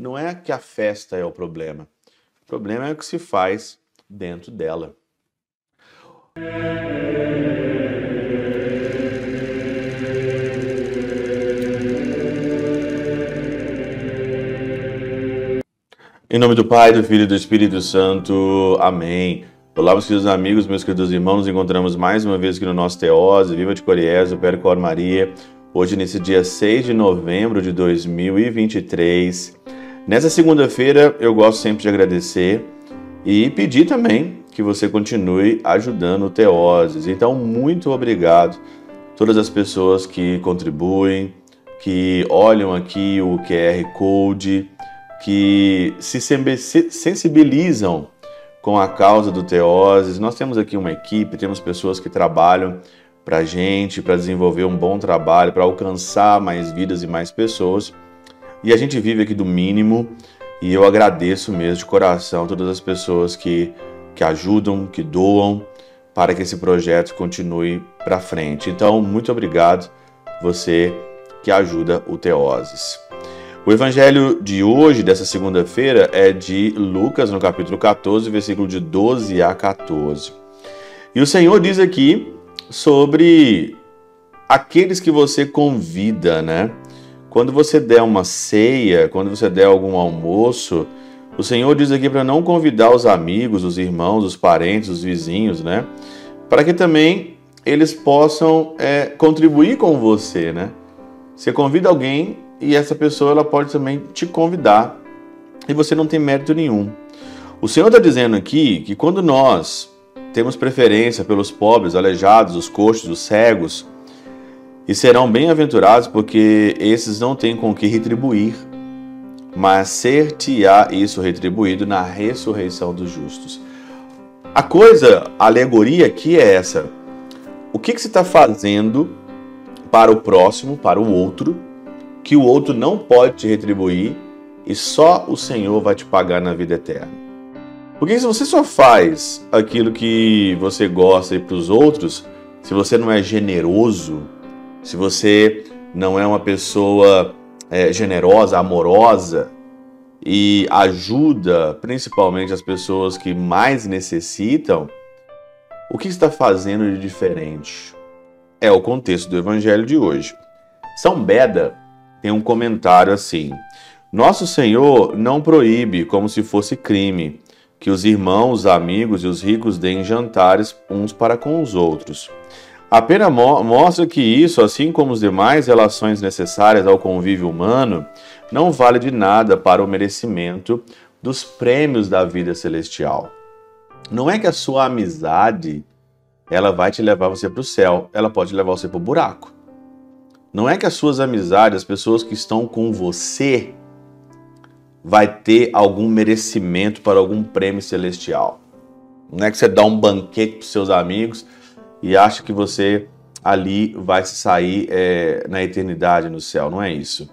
não é que a festa é o problema. O problema é o que se faz dentro dela. Em nome do Pai, do Filho e do Espírito Santo. Amém. Olá, meus queridos amigos, meus queridos irmãos, nos encontramos mais uma vez aqui no nosso Teose, Viva de Coriés, o Percor Maria, hoje nesse dia 6 de novembro de 2023. Nessa segunda-feira, eu gosto sempre de agradecer e pedir também que você continue ajudando o Teoses. Então, muito obrigado a todas as pessoas que contribuem, que olham aqui o QR Code, que se sensibilizam com a causa do Teoses. Nós temos aqui uma equipe, temos pessoas que trabalham para a gente, para desenvolver um bom trabalho, para alcançar mais vidas e mais pessoas. E a gente vive aqui do mínimo e eu agradeço mesmo de coração todas as pessoas que, que ajudam, que doam para que esse projeto continue para frente. Então, muito obrigado você que ajuda o Teoses. O evangelho de hoje, dessa segunda-feira, é de Lucas, no capítulo 14, versículo de 12 a 14. E o Senhor diz aqui sobre aqueles que você convida, né? Quando você der uma ceia, quando você der algum almoço, o Senhor diz aqui para não convidar os amigos, os irmãos, os parentes, os vizinhos, né? Para que também eles possam é, contribuir com você, né? Você convida alguém e essa pessoa ela pode também te convidar e você não tem mérito nenhum. O Senhor está dizendo aqui que quando nós temos preferência pelos pobres, aleijados, os coxos, os cegos, e serão bem-aventurados porque esses não têm com que retribuir, mas ser-te-á isso retribuído na ressurreição dos justos. A coisa, a alegoria aqui é essa. O que, que você está fazendo para o próximo, para o outro, que o outro não pode te retribuir e só o Senhor vai te pagar na vida eterna. Porque se você só faz aquilo que você gosta para os outros, se você não é generoso, se você não é uma pessoa é, generosa, amorosa e ajuda principalmente as pessoas que mais necessitam, o que está fazendo de diferente? É o contexto do evangelho de hoje. São Beda tem um comentário assim: Nosso Senhor não proíbe como se fosse crime que os irmãos, os amigos e os ricos deem jantares uns para com os outros. Apenas mo mostra que isso, assim como as demais relações necessárias ao convívio humano, não vale de nada para o merecimento dos prêmios da vida celestial. Não é que a sua amizade ela vai te levar você para o céu, ela pode levar você para o buraco. Não é que as suas amizades, as pessoas que estão com você, vai ter algum merecimento para algum prêmio celestial. Não é que você dá um banquete para seus amigos e acha que você ali vai se sair é, na eternidade no céu. Não é isso.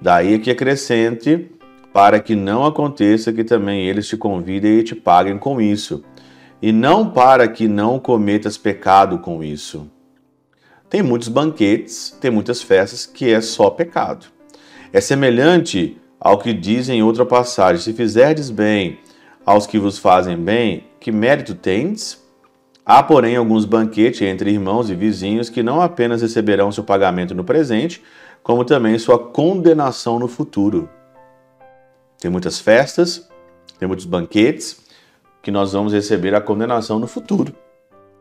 Daí que acrescente para que não aconteça que também eles te convidem e te paguem com isso. E não para que não cometas pecado com isso. Tem muitos banquetes, tem muitas festas que é só pecado. É semelhante ao que diz em outra passagem: se fizerdes bem aos que vos fazem bem, que mérito tendes? Há, porém, alguns banquetes entre irmãos e vizinhos que não apenas receberão seu pagamento no presente, como também sua condenação no futuro. Tem muitas festas, tem muitos banquetes que nós vamos receber a condenação no futuro.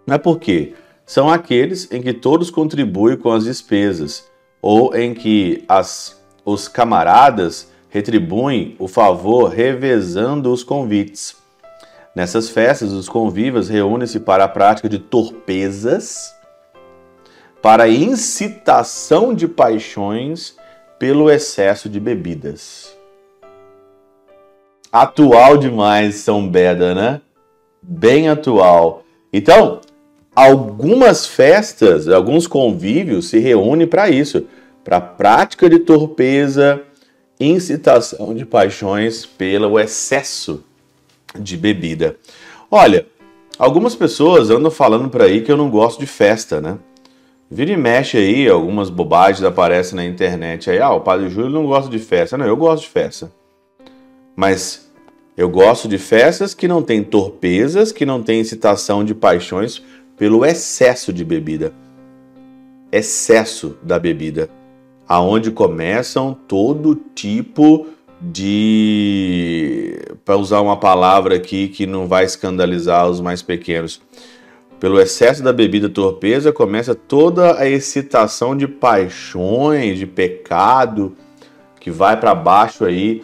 Não é por quê? são aqueles em que todos contribuem com as despesas ou em que as, os camaradas retribuem o favor revezando os convites. Nessas festas, os convivas reúnem-se para a prática de torpezas, para incitação de paixões pelo excesso de bebidas. Atual demais São Beda, né? Bem atual. Então, algumas festas, alguns convívios se reúnem para isso, para prática de torpeza, incitação de paixões pelo excesso de bebida. Olha, algumas pessoas andam falando por aí que eu não gosto de festa, né? Vira e mexe aí, algumas bobagens aparecem na internet aí. Ah, o Padre Júlio não gosta de festa. Não, eu gosto de festa. Mas eu gosto de festas que não têm torpezas, que não têm incitação de paixões pelo excesso de bebida. Excesso da bebida. Aonde começam todo tipo de. Para usar uma palavra aqui que não vai escandalizar os mais pequenos. Pelo excesso da bebida torpeza, começa toda a excitação de paixões, de pecado, que vai para baixo aí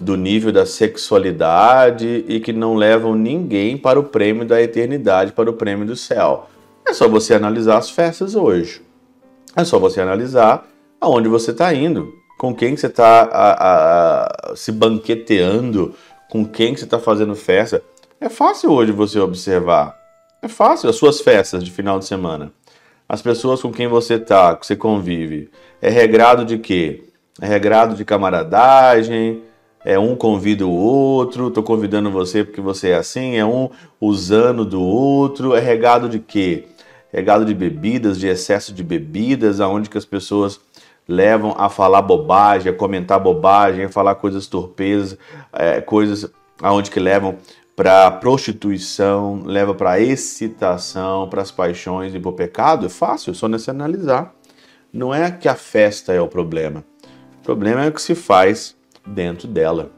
do nível da sexualidade e que não levam ninguém para o prêmio da eternidade, para o prêmio do céu. É só você analisar as festas hoje. É só você analisar aonde você está indo, com quem você está se banqueteando, com quem você está fazendo festa. É fácil hoje você observar. É fácil as suas festas de final de semana. As pessoas com quem você está, que você convive. É regrado de quê? É regrado de camaradagem, é um convida o outro, tô convidando você porque você é assim, é um usando do outro, é regado de quê? Regado de bebidas, de excesso de bebidas, aonde que as pessoas levam a falar bobagem, a comentar bobagem, a falar coisas torpezas, é, coisas aonde que levam para prostituição, leva para excitação, para as paixões e para o pecado, é fácil, é só nesse analisar. Não é que a festa é o problema. O problema é o que se faz dentro dela.